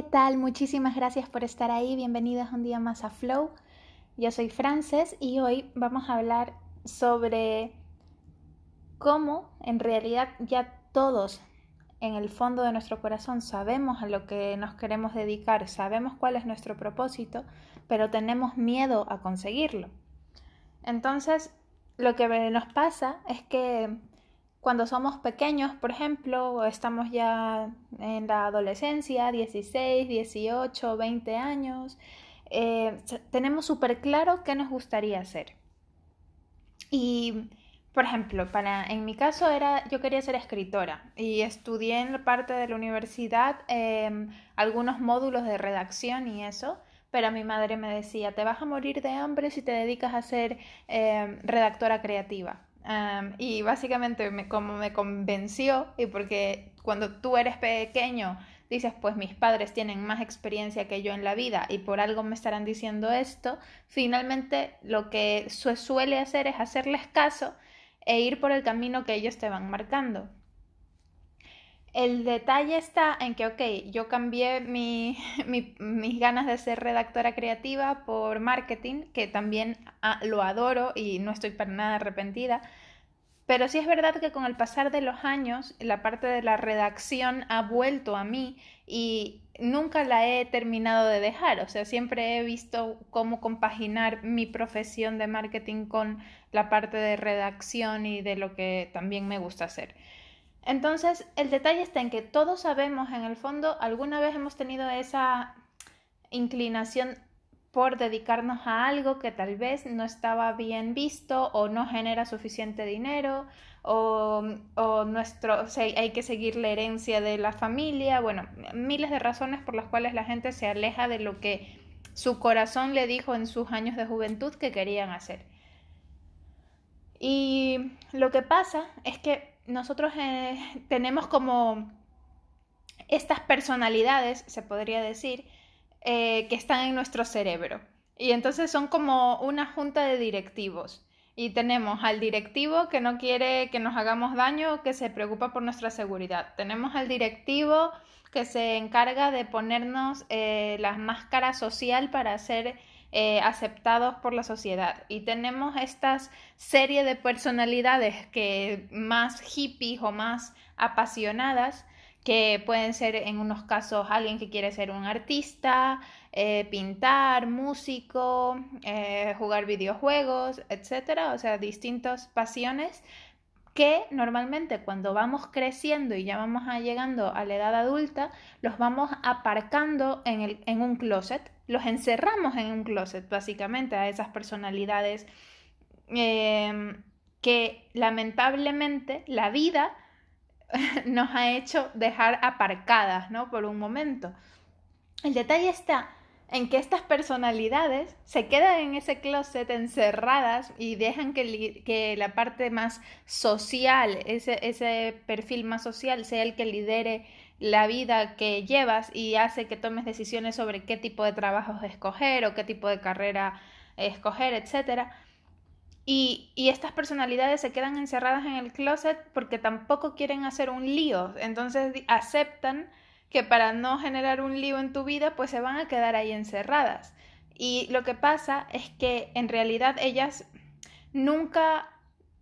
¿qué tal? Muchísimas gracias por estar ahí. Bienvenidos un día más a Flow. Yo soy Frances y hoy vamos a hablar sobre cómo en realidad ya todos en el fondo de nuestro corazón sabemos a lo que nos queremos dedicar, sabemos cuál es nuestro propósito, pero tenemos miedo a conseguirlo. Entonces, lo que nos pasa es que cuando somos pequeños, por ejemplo, estamos ya en la adolescencia, 16, 18, 20 años, eh, tenemos súper claro qué nos gustaría hacer. Y, por ejemplo, para, en mi caso era, yo quería ser escritora y estudié en parte de la universidad em, algunos módulos de redacción y eso, pero mi madre me decía, te vas a morir de hambre si te dedicas a ser em, redactora creativa y básicamente me, como me convenció, y porque cuando tú eres pequeño dices, pues mis padres tienen más experiencia que yo en la vida y por algo me estarán diciendo esto, finalmente lo que se suele hacer es hacerles caso e ir por el camino que ellos te van marcando. El detalle está en que, ok, yo cambié mi, mis ganas de ser redactora creativa por marketing, que también ah, lo adoro y no estoy para nada arrepentida. Pero sí es verdad que con el pasar de los años, la parte de la redacción ha vuelto a mí y nunca la he terminado de dejar. O sea, siempre he visto cómo compaginar mi profesión de marketing con la parte de redacción y de lo que también me gusta hacer. Entonces, el detalle está en que todos sabemos, en el fondo, alguna vez hemos tenido esa inclinación por dedicarnos a algo que tal vez no estaba bien visto o no genera suficiente dinero o, o nuestro, hay que seguir la herencia de la familia, bueno, miles de razones por las cuales la gente se aleja de lo que su corazón le dijo en sus años de juventud que querían hacer. Y lo que pasa es que nosotros eh, tenemos como estas personalidades, se podría decir, eh, que están en nuestro cerebro. Y entonces son como una junta de directivos. Y tenemos al directivo que no quiere que nos hagamos daño, que se preocupa por nuestra seguridad. Tenemos al directivo que se encarga de ponernos eh, la máscara social para ser eh, aceptados por la sociedad. Y tenemos estas serie de personalidades que más hippies o más apasionadas, que pueden ser en unos casos alguien que quiere ser un artista, eh, pintar, músico, eh, jugar videojuegos, etcétera, o sea, distintas pasiones que normalmente cuando vamos creciendo y ya vamos llegando a la edad adulta, los vamos aparcando en, el, en un closet, los encerramos en un closet básicamente a esas personalidades em, que lamentablemente la vida nos ha hecho dejar aparcadas, ¿no? Por un momento. El detalle está en que estas personalidades se quedan en ese closet encerradas y dejan que, la parte más social, ese, ese, perfil más social, sea el que lidere la vida que llevas y hace que tomes decisiones sobre qué tipo de trabajos escoger o qué tipo de carrera escoger, etc. Y, y estas personalidades se quedan encerradas en el closet porque tampoco quieren hacer un lío, entonces aceptan que para no generar un lío en tu vida, pues se van a quedar ahí encerradas. Y lo que pasa es que en realidad ellas nunca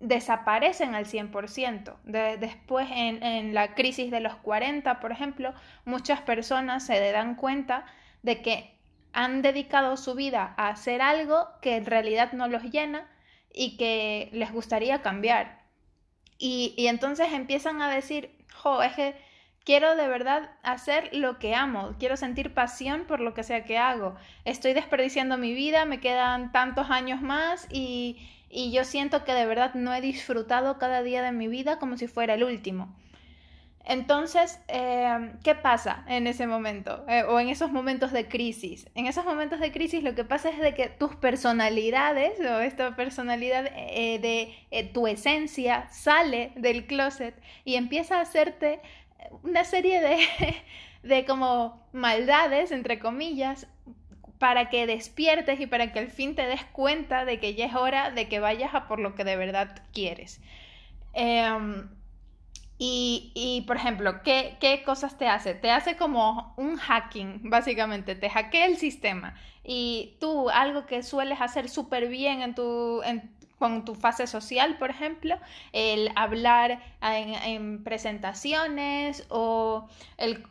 desaparecen al 100%. después, en, en, la crisis de los 40, por ejemplo, muchas personas se dan cuenta de que han dedicado su vida a hacer algo que en realidad no los llena y que les gustaría cambiar. Y, y entonces empiezan a decir, jo, es que Quiero de verdad hacer lo que amo, quiero sentir pasión por lo que sea que hago. Estoy desperdiciando mi vida, me quedan tantos años más y, y yo siento que de verdad no he disfrutado cada día de mi vida como si fuera el último. Entonces, eh, ¿qué pasa en ese momento eh, o en esos momentos de crisis? En esos momentos de crisis lo que pasa es de que tus personalidades o esta personalidad eh, de tu esencia sale del closet y empieza a hacerte una serie de, de como maldades, entre comillas, para que despiertes y para que al fin te des cuenta de que ya es hora de que vayas a por lo que de verdad quieres. Em, Y, y, por ejemplo, ¿qué, ¿qué, cosas te hace? Te hace como un hacking, básicamente, te hackea el sistema. Y tú, algo que sueles hacer súper bien en tu, con tu fase social, por ejemplo, el hablar en, presentaciones o el,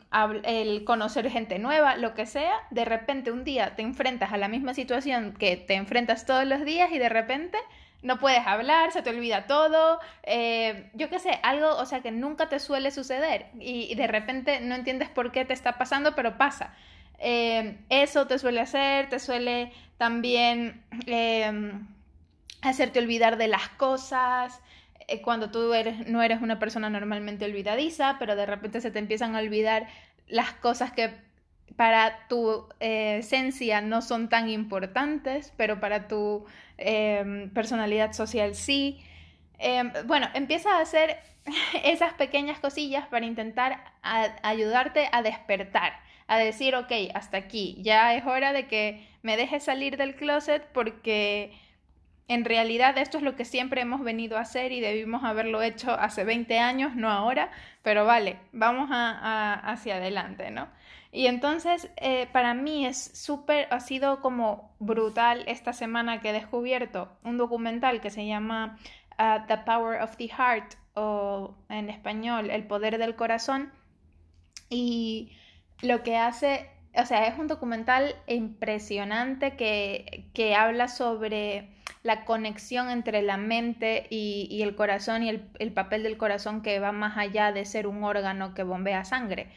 el, conocer gente nueva, lo que sea, de repente un día te enfrentas a la misma situación que te enfrentas todos los días y de repente no puedes hablar, se te olvida todo, eh, yo qué sé, algo, o sea, que nunca te suele suceder y, de repente no entiendes por qué te está pasando, pero pasa. Eh, eso te suele hacer, te suele también em, hacerte olvidar de las cosas, eh, cuando tú eres, no eres una persona normalmente olvidadiza, pero de repente se te empiezan a olvidar las cosas que para tu esencia no son tan importantes, pero para tu Em, personalidad social sí. Em, bueno, empieza a hacer esas pequeñas cosillas para intentar ayudarte a despertar, a decir, ok, hasta aquí, ya es hora de que me dejes salir del closet porque en realidad esto es lo que siempre hemos venido a hacer y debimos haberlo hecho hace 20 años, no ahora, pero vale, vamos hacia adelante, ¿no? Y entonces, eh, para mí es súper, ha sido como brutal esta semana que he descubierto un documental que se llama uh, The Power of the Heart o en español El Poder del Corazón. Y lo que hace, o sea, es un documental impresionante que, que habla sobre la conexión entre la mente y, el corazón y el, el, papel del corazón que va más allá de ser un órgano que bombea sangre.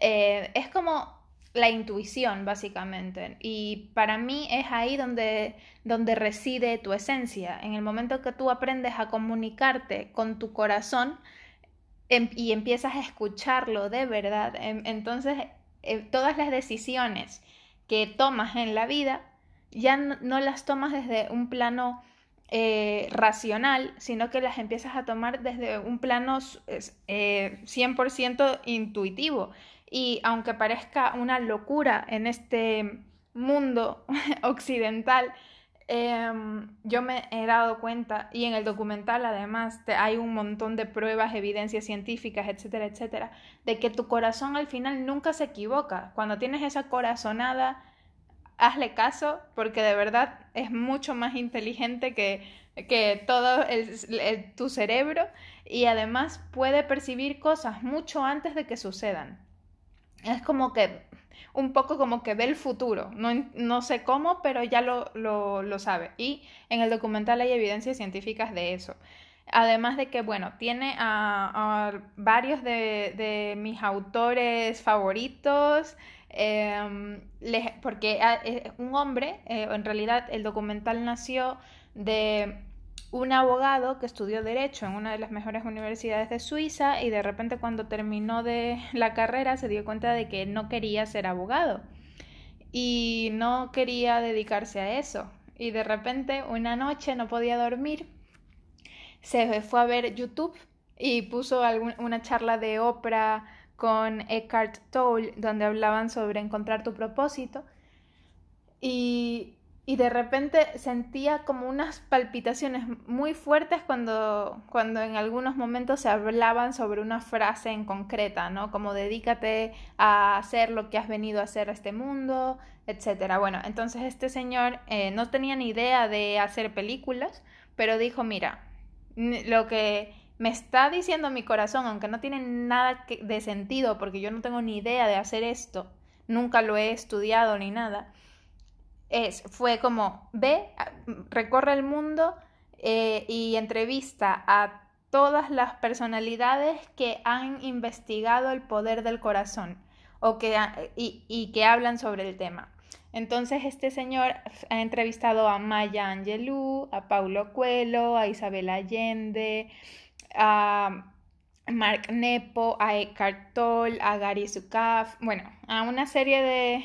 Eh, es como la intuición, básicamente. Y para mí es ahí donde, donde reside tu esencia. En el momento que tú aprendes a comunicarte con tu corazón em, y empiezas a escucharlo de verdad, em, entonces eh, todas las decisiones que tomas en la vida ya no, las tomas desde un plano eh, racional, sino que las empiezas a tomar desde un plano 100% intuitivo. Y aunque parezca una locura en este mundo occidental, em, yo me he dado cuenta, y en el documental además hay un montón de pruebas, evidencias científicas, etcétera, etcétera, de que tu corazón al final nunca se equivoca. Cuando tienes esa corazonada, hazle caso, porque de verdad es mucho más inteligente que, que todo tu cerebro y además puede percibir cosas mucho antes de que sucedan es como que un poco como que ve el futuro, no, no sé cómo, pero ya lo, lo, lo, sabe. Y en el documental hay evidencias científicas de eso. Además de que, bueno, tiene a, varios de, de, mis autores favoritos, em, porque ah, es un hombre, eh, en realidad el documental nació de un abogado que estudió derecho en una de las mejores universidades de Suiza y de repente cuando terminó de la carrera se dio cuenta de que no quería ser abogado y no quería dedicarse a eso. Y de repente una noche no podía dormir, se fue a ver YouTube y puso una charla de Oprah con Eckhart Tolle donde hablaban sobre encontrar tu propósito y y de repente sentía como unas palpitaciones muy fuertes cuando, cuando en algunos momentos se hablaban sobre una frase en concreta, ¿no? Como dedícate a hacer lo que has venido a hacer a este mundo, etcétera. Bueno, entonces este señor eh, no tenía ni idea de hacer películas, pero dijo, mira, lo que me está diciendo mi corazón, aunque no tiene nada de sentido, porque yo no tengo ni idea de hacer esto, nunca lo he estudiado ni nada, es, fue como, ve, recorre el mundo eh, y entrevista a todas las personalidades que han investigado el poder del corazón o que, y, y que hablan sobre el tema. Entonces este señor ha entrevistado a Maya Angelou, a Paulo Coelho, a Isabel Allende, a Mark Nepo, a Eckhart Tolle, a Gary Zukav, bueno, a una serie de,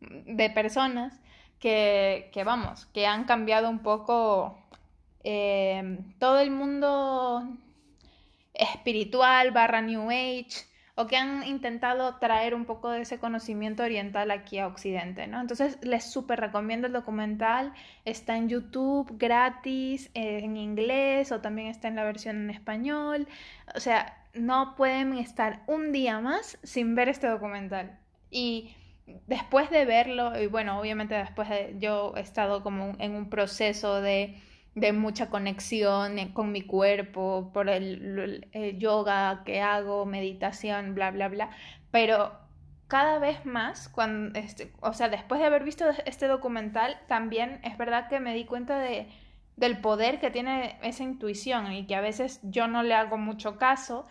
de personas que, vamos, que han cambiado un poco eh, todo el mundo espiritual barra New Age o que han intentado traer un poco de ese conocimiento oriental aquí a Occidente, ¿no? Entonces les súper recomiendo el documental, está en YouTube gratis, eh, en inglés o también está en la versión en español, o sea, no pueden estar un día más sin ver este documental. Y después de verlo, y bueno, obviamente después de yo he estado como en un proceso de de mucha conexión eh, con mi cuerpo, por el, yoga que hago, meditación, bla, bla, bla. Pero cada vez más, cuando, este, o sea, después de haber visto este documental, también es verdad que me di cuenta de, del poder que tiene esa intuición y que a veces yo no le hago mucho caso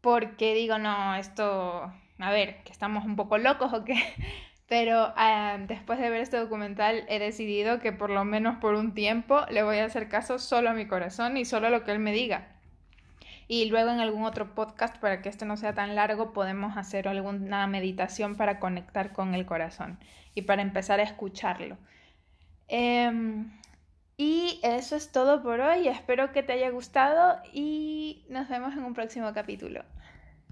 porque digo, no, esto, a ver, que estamos un poco locos o qué, pero ah, después de ver este documental he decidido que por lo menos por un tiempo le voy a hacer caso solo a mi corazón y solo a lo que él me diga. Y luego en algún otro podcast, para que esto no sea tan largo, podemos hacer alguna meditación para conectar con el corazón y para empezar a escucharlo. Em, y eso es todo por hoy. Espero que te haya gustado y nos vemos en un próximo capítulo.